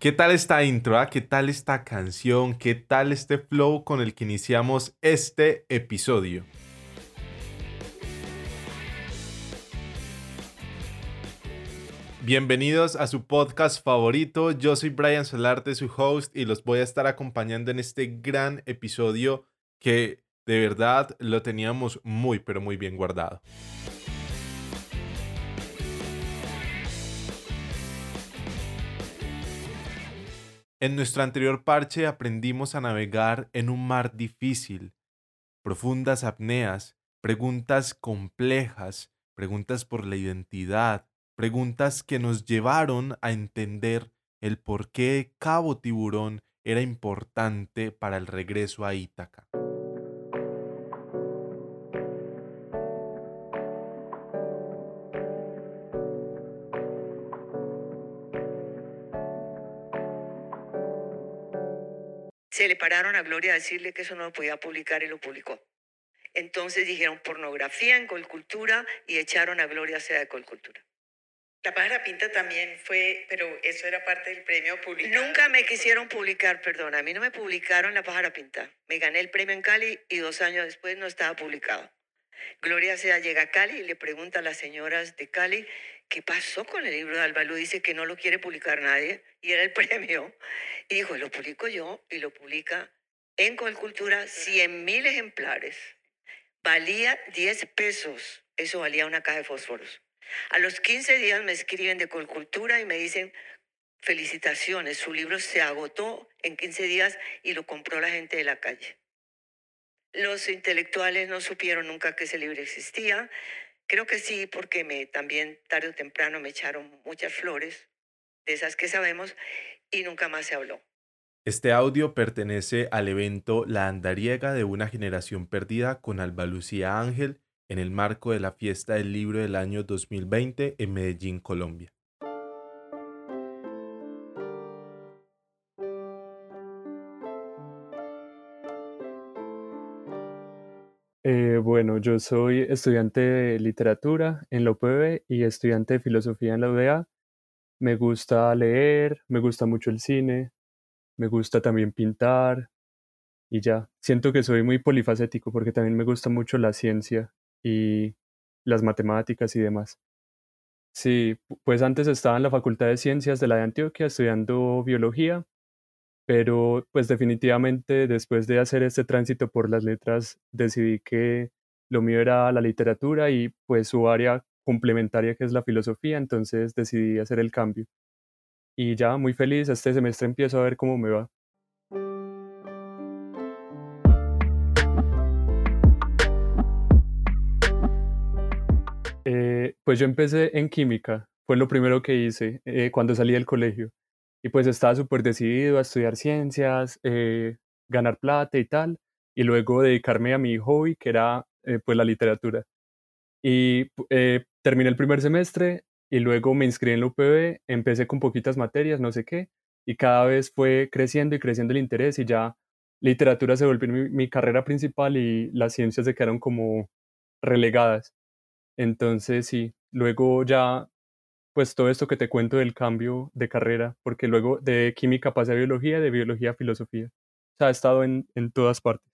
¿Qué tal esta intro? ah? ¿Qué tal esta canción? ¿Qué tal este flow con el que iniciamos este episodio? Bienvenidos a su podcast favorito. Yo soy Brian Solarte, su host, y los voy a estar acompañando en este gran episodio que de verdad lo teníamos muy, pero muy bien guardado. En nuestro anterior parche aprendimos a navegar en un mar difícil, profundas apneas, preguntas complejas, preguntas por la identidad, preguntas que nos llevaron a entender el por qué Cabo Tiburón era importante para el regreso a Ítaca. Pararon a Gloria a decirle que eso no lo podía publicar y lo publicó. Entonces dijeron pornografía en Colcultura y echaron a Gloria Sea de Colcultura. La pájara pinta también fue, pero eso era parte del premio publicado. Nunca me quisieron publicar, perdón, a mí no me publicaron La pájara pinta. Me gané el premio en Cali y dos años después no estaba publicado. Gloria Sea llega a Cali y le pregunta a las señoras de Cali qué pasó con el libro de Albalú. Dice que no lo quiere publicar nadie y era el premio. Y dijo, lo publico yo y lo publica en Colcultura 100 mil ejemplares. Valía 10 pesos. Eso valía una caja de fósforos. A los 15 días me escriben de Colcultura y me dicen, felicitaciones, su libro se agotó en 15 días y lo compró la gente de la calle. Los intelectuales no supieron nunca que ese libro existía. Creo que sí, porque me, también tarde o temprano me echaron muchas flores, de esas que sabemos, y nunca más se habló. Este audio pertenece al evento La Andariega de una generación perdida con Alba Lucía Ángel en el marco de la fiesta del libro del año 2020 en Medellín, Colombia. Yo soy estudiante de literatura en la UPB y estudiante de filosofía en la UDA. Me gusta leer, me gusta mucho el cine, me gusta también pintar y ya. Siento que soy muy polifacético porque también me gusta mucho la ciencia y las matemáticas y demás. Sí, pues antes estaba en la Facultad de Ciencias de la de Antioquia estudiando biología pero pues definitivamente después de hacer este tránsito por las letras decidí que lo mío era la literatura y pues su área complementaria que es la filosofía, entonces decidí hacer el cambio. Y ya muy feliz, este semestre empiezo a ver cómo me va. Eh, pues yo empecé en química, fue lo primero que hice eh, cuando salí del colegio. Y pues estaba súper decidido a estudiar ciencias, eh, ganar plata y tal, y luego dedicarme a mi hobby, que era eh, pues la literatura. Y eh, terminé el primer semestre y luego me inscribí en la UPB, empecé con poquitas materias, no sé qué, y cada vez fue creciendo y creciendo el interés y ya literatura se volvió mi, mi carrera principal y las ciencias se quedaron como relegadas. Entonces sí, luego ya pues todo esto que te cuento del cambio de carrera, porque luego de química pasé a biología, de biología a filosofía. O sea, he estado en, en todas partes.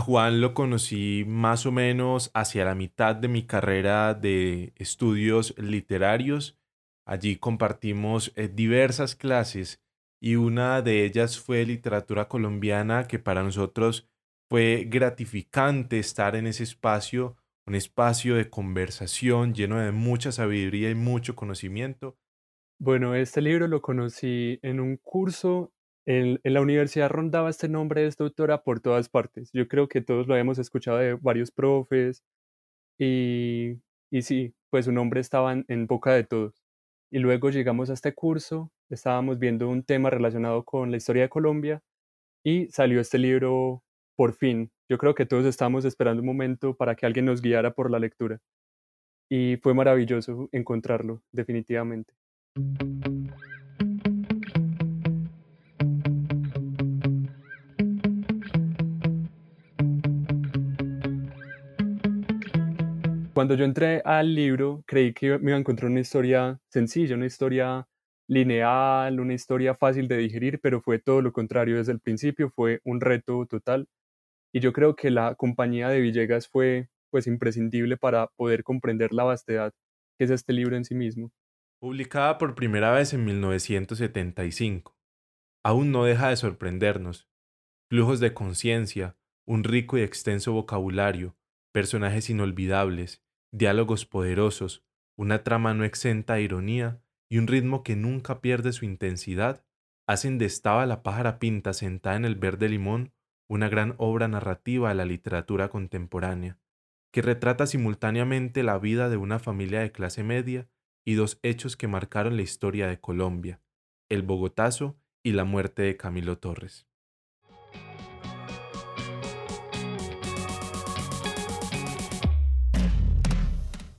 Juan lo conocí más o menos hacia la mitad de mi carrera de estudios literarios. Allí compartimos eh, diversas clases y una de ellas fue literatura colombiana que para nosotros fue gratificante estar en ese espacio, un espacio de conversación lleno de mucha sabiduría y mucho conocimiento. Bueno, este libro lo conocí en un curso en, la universidad rondaba este nombre de esta autora por todas partes. Yo creo que todos lo hemos escuchado de varios profes y, y sí, pues su nombre estaba en, en, boca de todos. Y luego llegamos a este curso, estábamos viendo un tema relacionado con la historia de Colombia y salió este libro por fin. Yo creo que todos estábamos esperando un momento para que alguien nos guiara por la lectura. y fue maravilloso encontrarlo, definitivamente. Cuando yo entré al libro, creí que me iba a encontrar una historia sencilla, una historia lineal, una historia fácil de digerir, pero fue todo lo contrario desde el principio, fue un reto total. Y yo creo que la compañía de Villegas fue pues imprescindible para poder comprender la vastedad que es este libro en sí mismo. Publicada por primera vez en 1975. Aún no deja de sorprendernos. Flujos de conciencia, un rico y extenso vocabulario, personajes inolvidables, diálogos poderosos, una trama no exenta de ironía y un ritmo que nunca pierde su intensidad, hacen de Estaba la pájara pinta sentada en el verde limón una gran obra narrativa de la literatura contemporánea, que retrata simultáneamente la vida de una familia de clase media y dos hechos que marcaron la historia de Colombia, el Bogotazo y la muerte de Camilo Torres.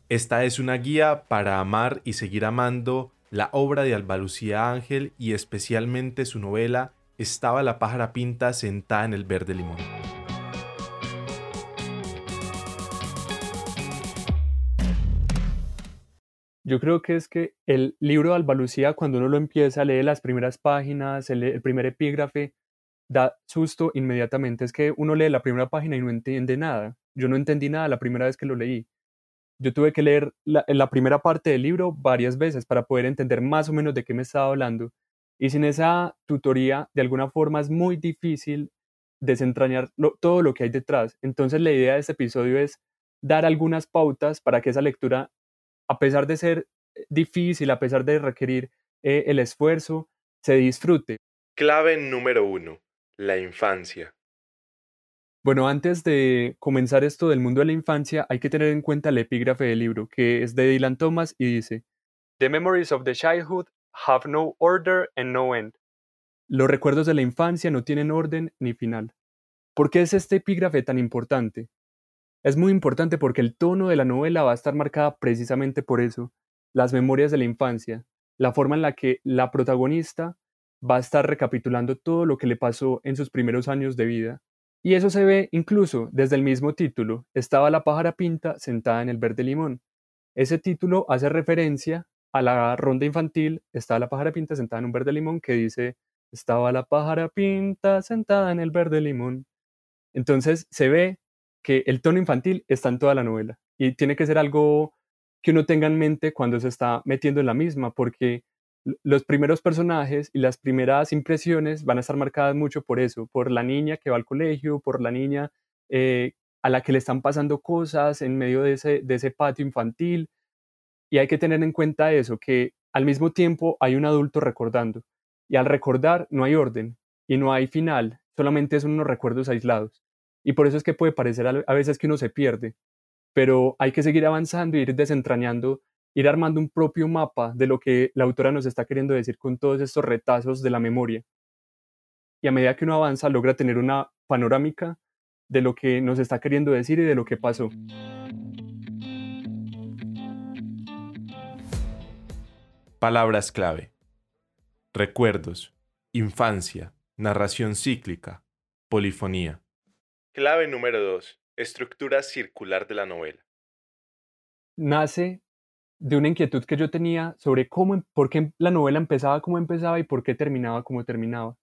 Esta es una guía para amar y seguir amando la obra de Alba Lucía Ángel y especialmente su novela Estaba la pájara pinta sentada en el verde limón. Yo creo que es que el libro de Alba Lucía, cuando uno lo empieza, lee las primeras páginas, el, el primer epígrafe, da susto inmediatamente. Es que uno lee la primera página y no entiende nada. Yo no entendí nada la primera vez que lo leí yo tuve que leer la, la, primera parte del libro varias veces para poder entender más o menos de qué me estaba hablando. Y sin esa tutoría, de alguna forma es muy difícil desentrañar todo lo que hay detrás. Entonces la idea de este episodio es dar algunas pautas para que esa lectura, a pesar de ser difícil, a pesar de requerir eh, el esfuerzo, se disfrute. Clave número uno, la infancia. Bueno, antes de comenzar esto del mundo de la infancia, hay que tener en cuenta el epígrafe del libro, que es de Dylan Thomas y dice, The memories of the childhood have no order and no end. Los recuerdos de la infancia no tienen orden ni final. ¿Por qué es este epígrafe tan importante? Es muy importante porque el tono de la novela va a estar marcada precisamente por eso, las memorias de la infancia, la forma en la que la protagonista va a estar recapitulando todo lo que le pasó en sus primeros años de vida y eso se ve incluso desde el mismo título, estaba la pájara pinta sentada en el verde limón. Ese título hace referencia a la ronda infantil, estaba la pájara pinta sentada en un verde limón, que dice, estaba la pájara pinta sentada en el verde limón. Entonces se ve que el tono infantil está en toda la novela y tiene que ser algo que uno tenga en mente cuando se está metiendo en la misma, porque los primeros personajes y las primeras impresiones van a estar marcadas mucho por eso, por la niña que va al colegio, por la niña eh, a la que le están pasando cosas en medio de ese, de ese patio infantil. Y hay que tener en cuenta eso, que al mismo tiempo hay un adulto recordando. Y al recordar no hay orden y no hay final, solamente son unos recuerdos aislados. Y por eso es que puede parecer a veces que uno se pierde, pero hay que seguir avanzando y ir desentrañando ir armando un propio mapa de lo que la autora nos está queriendo decir con todos estos retazos de la memoria. Y a medida que uno avanza, logra tener una panorámica de lo que nos está queriendo decir y de lo que pasó. Palabras clave. Recuerdos, infancia, narración cíclica, polifonía. Clave número 2. Estructura circular de la novela. Nace de una inquietud que yo tenía sobre cómo, em, por qué la novela empezaba como empezaba y por qué terminaba como terminaba.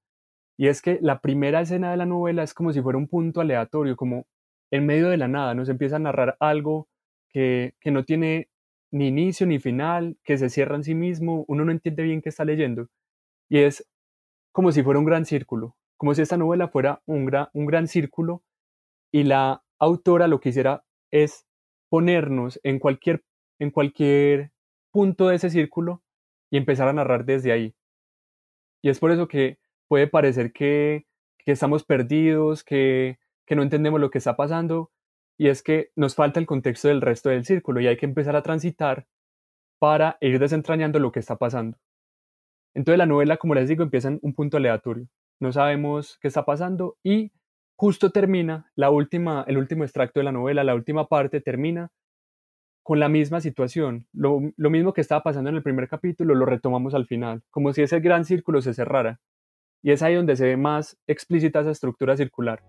Y es que la primera escena de la novela es como si fuera un punto aleatorio, como en medio de la nada, nos empieza a narrar algo que, que no tiene ni inicio ni final, que se cierra en sí mismo, uno no entiende bien qué está leyendo. Y es como si fuera un gran círculo, como si esta novela fuera un gran, un gran círculo y la autora lo que hiciera es ponernos en cualquier en cualquier punto de ese círculo y empezar a narrar desde ahí. Y es por eso que puede parecer que, que estamos perdidos, que, que no entendemos lo que está pasando, y es que nos falta el contexto del resto del círculo y hay que empezar a transitar para ir desentrañando lo que está pasando. Entonces la novela, como les digo, empieza en un punto aleatorio. No sabemos qué está pasando y justo termina la última, el último extracto de la novela, la última parte termina con la misma situación. Lo, lo, mismo que estaba pasando en el primer capítulo lo retomamos al final, como si ese gran círculo se cerrara. Y es ahí donde se ve más explícita esa estructura circular.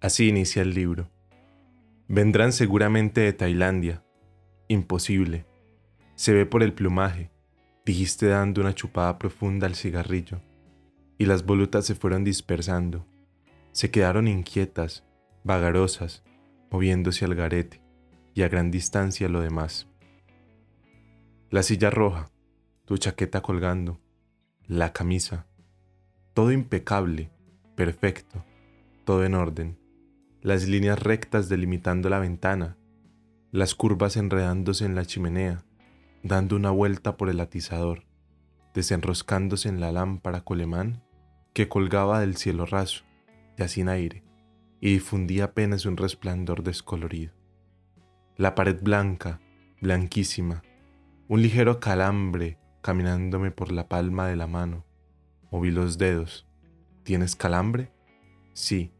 Así inicia el libro. Vendrán seguramente de Tailandia. Imposible. Se ve por el plumaje, dijiste dando una chupada profunda al cigarrillo, y las volutas se fueron dispersando. Se quedaron inquietas, vagarosas, moviéndose al garete, y a gran distancia lo demás. La silla roja, tu chaqueta colgando, la camisa, todo impecable, perfecto, todo en orden las líneas rectas delimitando la ventana, las curvas enredándose en la chimenea, dando una vuelta por el atizador, desenroscándose en la lámpara colemán que colgaba del cielo raso, ya sin aire, y difundía apenas un resplandor descolorido. La pared blanca, blanquísima, un ligero calambre caminándome por la palma de la mano. Moví los dedos. ¿Tienes calambre? Sí,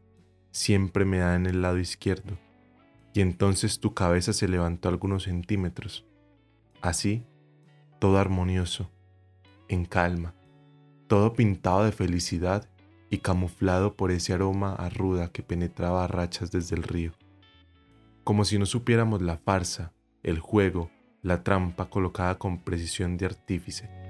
siempre me da en el lado izquierdo, y entonces tu cabeza se levantó algunos centímetros. Así, todo armonioso, en calma, todo pintado de felicidad y camuflado por ese aroma a ruda que penetraba a rachas desde el río. Como si no supiéramos la farsa, el juego, la trampa colocada con precisión de artífice.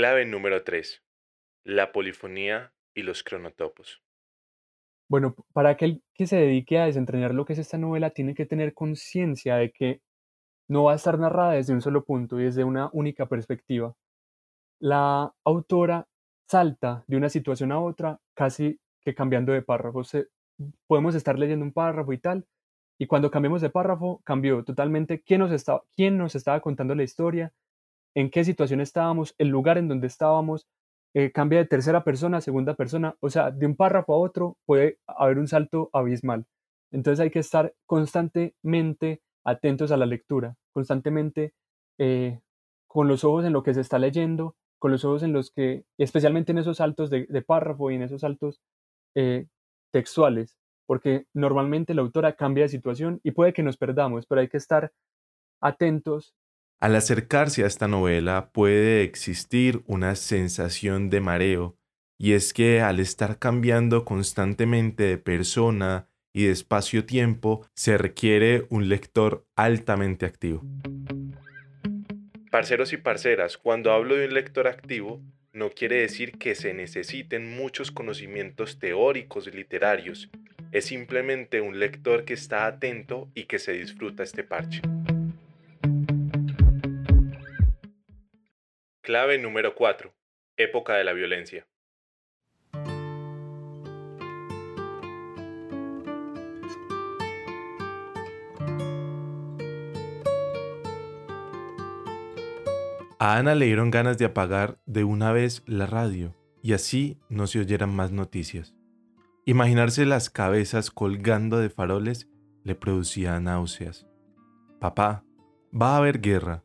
Clave número 3. La polifonía y los cronotopos. Bueno, para aquel que se dedique a desentrañar lo que es esta novela, tiene que tener conciencia de que no va a estar narrada desde un solo punto y desde una única perspectiva. La autora salta de una situación a otra casi que cambiando de párrafo. podemos estar leyendo un párrafo y tal, y cuando cambiamos de párrafo, cambió totalmente quién nos, estaba, quién nos estaba contando la historia, en qué situación estábamos, el lugar en donde estábamos, eh, cambia de tercera persona a segunda persona, o sea, de un párrafo a otro puede haber un salto abismal. Entonces hay que estar constantemente atentos a la lectura, constantemente eh, con los ojos en lo que se está leyendo, con los ojos en los que, especialmente en esos saltos de, párrafo y en esos saltos eh, textuales, porque normalmente la autora cambia de situación y puede que nos perdamos, pero hay que estar atentos al acercarse a esta novela puede existir una sensación de mareo, y es que al estar cambiando constantemente de persona y de espacio-tiempo, se requiere un lector altamente activo. Parceros y parceras, cuando hablo de un lector activo, no quiere decir que se necesiten muchos conocimientos teóricos literarios, es simplemente un lector que está atento y que se disfruta este parche. Clave número 4. Época de la violencia. A Ana le dieron ganas de apagar de una vez la radio y así no se oyeran más noticias. Imaginarse las cabezas colgando de faroles le producía náuseas. Papá, va a haber guerra,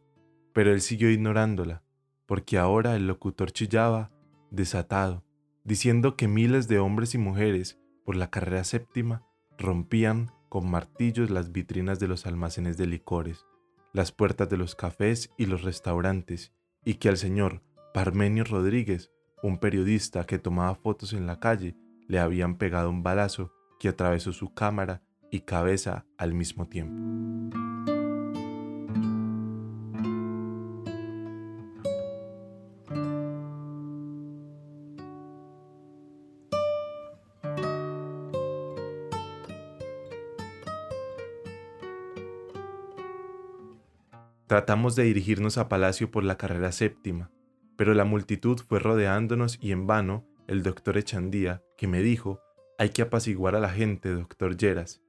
pero él siguió ignorándola porque ahora el locutor chillaba, desatado, diciendo que miles de hombres y mujeres, por la carrera séptima, rompían con martillos las vitrinas de los almacenes de licores, las puertas de los cafés y los restaurantes, y que al señor Parmenio Rodríguez, un periodista que tomaba fotos en la calle, le habían pegado un balazo que atravesó su cámara y cabeza al mismo tiempo. Tratamos de dirigirnos a Palacio por la carrera séptima, pero la multitud fue rodeándonos y en vano el doctor Echandía, que me dijo, hay que apaciguar a la gente, doctor Lleras.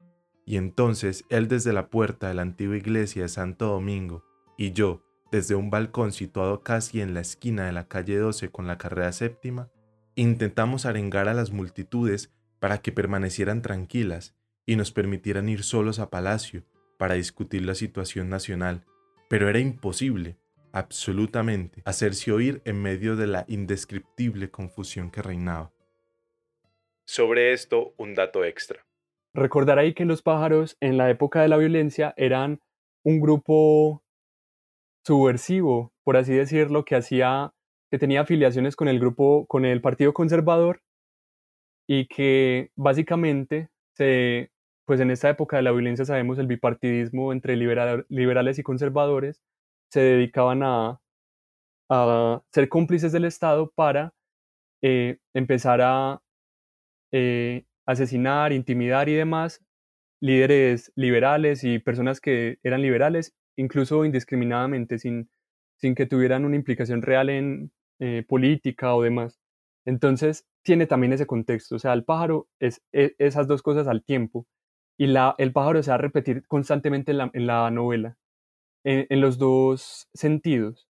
Y entonces él desde la puerta de la antigua iglesia de Santo Domingo, y yo, desde un balcón situado casi en la esquina de la calle 12 con la carrera séptima, intentamos arengar a las multitudes para que permanecieran tranquilas y nos permitieran ir solos a Palacio para discutir la situación nacional, pero era imposible, absolutamente, hacerse oír en medio de la indescriptible confusión que reinaba. Sobre esto, un dato extra. Recordar ahí que los pájaros en la época de la violencia eran un grupo subversivo, por así decirlo, que hacía, que tenía afiliaciones con el grupo, con el Partido Conservador y que básicamente se, pues en esta época de la violencia sabemos el bipartidismo entre liberales y conservadores se dedicaban a, ser cómplices del Estado para eh, empezar a eh, asesinar, intimidar y demás líderes liberales y personas que eran liberales, incluso indiscriminadamente, sin, sin que tuvieran una implicación real en eh, política o demás. Entonces, tiene también ese contexto, o sea, el pájaro es, e, esas dos cosas al tiempo, y la, el pájaro se va a repetir constantemente en la, en la novela, en, en, los dos sentidos.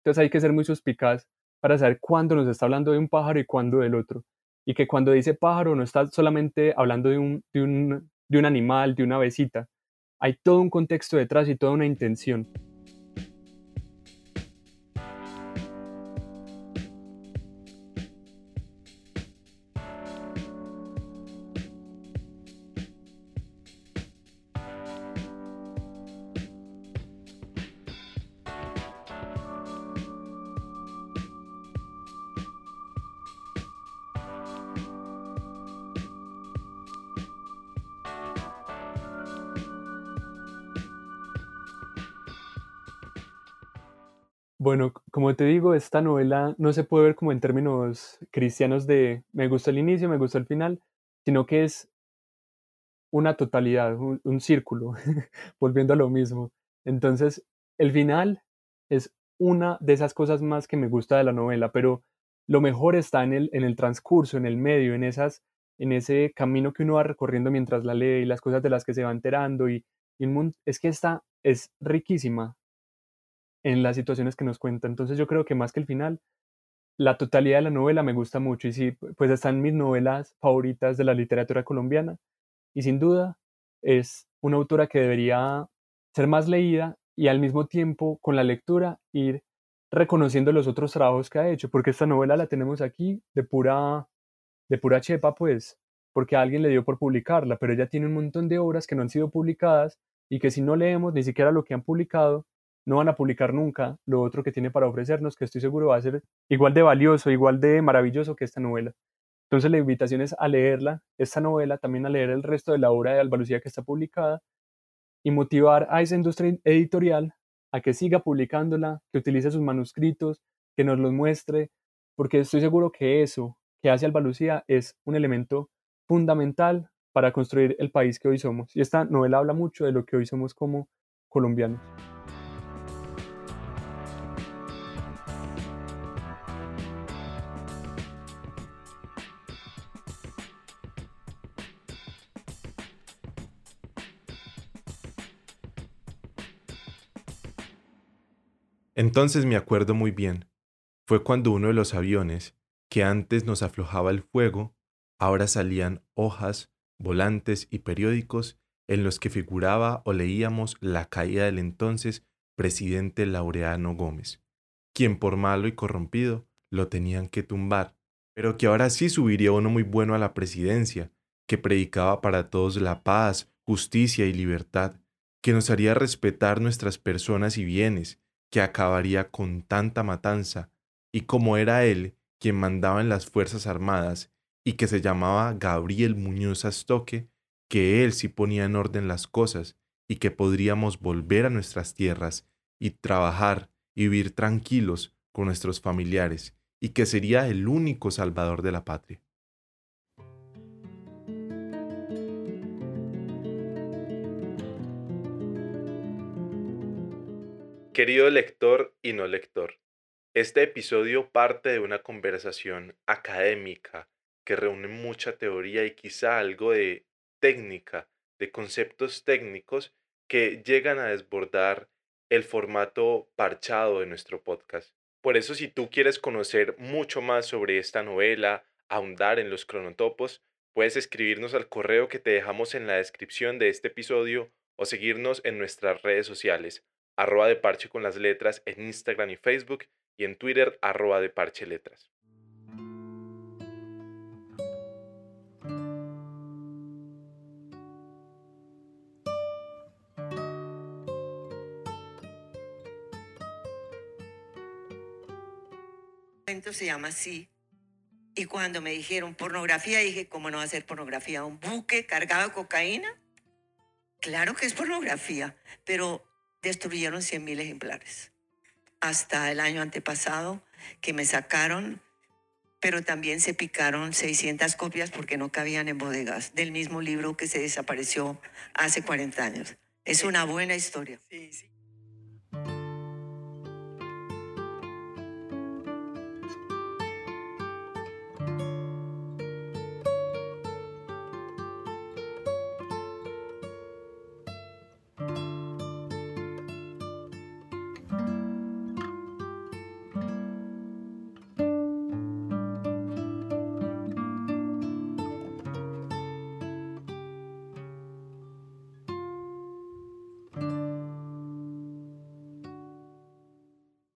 Entonces hay que ser muy suspicaz para saber cuándo nos está hablando de un pájaro y cuándo del otro y que cuando dice pájaro no está solamente hablando de un, de un, de un animal, de una besita, hay todo un contexto detrás y toda una intención. Bueno, como te digo, esta novela no se puede ver como en términos cristianos de me gusta el inicio, me gusta el final, sino que es una totalidad, un, círculo, volviendo a lo mismo. Entonces, el final es una de esas cosas más que me gusta de la novela, pero lo mejor está en el, en el transcurso, en el medio, en, esas, en ese camino que uno va recorriendo mientras la lee y las cosas de las que se va enterando. Y, y es que esta es riquísima, en las situaciones que nos cuenta. Entonces yo creo que más que el final, la totalidad de la novela me gusta mucho y sí, pues están mis novelas favoritas de la literatura colombiana y sin duda es una autora que debería ser más leída y al mismo tiempo con la lectura ir reconociendo los otros trabajos que ha hecho, porque esta novela la tenemos aquí de pura de pura chepa pues, porque alguien le dio por publicarla, pero ella tiene un montón de obras que no han sido publicadas y que si no leemos ni siquiera lo que han publicado, no van a publicar nunca lo otro que tiene para ofrecernos, que estoy seguro va a ser igual de valioso, igual de maravilloso que esta novela. Entonces la invitación es a leerla, esta novela, también a leer el resto de la obra de Alba Lucía que está publicada y motivar a esa industria editorial a que siga publicándola, que utilice sus manuscritos, que nos los muestre, porque estoy seguro que eso que hace Alba Lucía es un elemento fundamental para construir el país que hoy somos. Y esta novela habla mucho de lo que hoy somos como colombianos. Entonces me acuerdo muy bien. Fue cuando uno de los aviones, que antes nos aflojaba el fuego, ahora salían hojas, volantes y periódicos en los que figuraba o leíamos la caída del entonces presidente Laureano Gómez, quien por malo y corrompido lo tenían que tumbar, pero que ahora sí subiría uno muy bueno a la presidencia, que predicaba para todos la paz, justicia y libertad, que nos haría respetar nuestras personas y bienes, que acabaría con tanta matanza, y como era él quien mandaba en las Fuerzas Armadas y que se llamaba Gabriel Muñoz Astoque, que él sí ponía en orden las cosas y que podríamos volver a nuestras tierras y trabajar y vivir tranquilos con nuestros familiares y que sería el único salvador de la patria. Querido lector y no lector, este episodio parte de una conversación académica que reúne mucha teoría y quizá algo de técnica, de conceptos técnicos que llegan a desbordar el formato parchado de nuestro podcast. Por eso si tú quieres conocer mucho más sobre esta novela, ahondar en los cronotopos, puedes escribirnos al correo que te dejamos en la descripción de este episodio o seguirnos en nuestras redes sociales, arroba de parche con las letras en Instagram y Facebook y en Twitter arroba de parche letras. se llama así. Y cuando me dijeron pornografía, dije, ¿cómo no va a ser pornografía? ¿Un buque cargado de cocaína? Claro que es pornografía, pero destruyeron 100 mil ejemplares. Hasta el año antepasado que me sacaron, pero también se picaron 600 copias porque no cabían en bodegas del mismo libro que se desapareció hace 40 años. Es una buena historia. Sí, sí.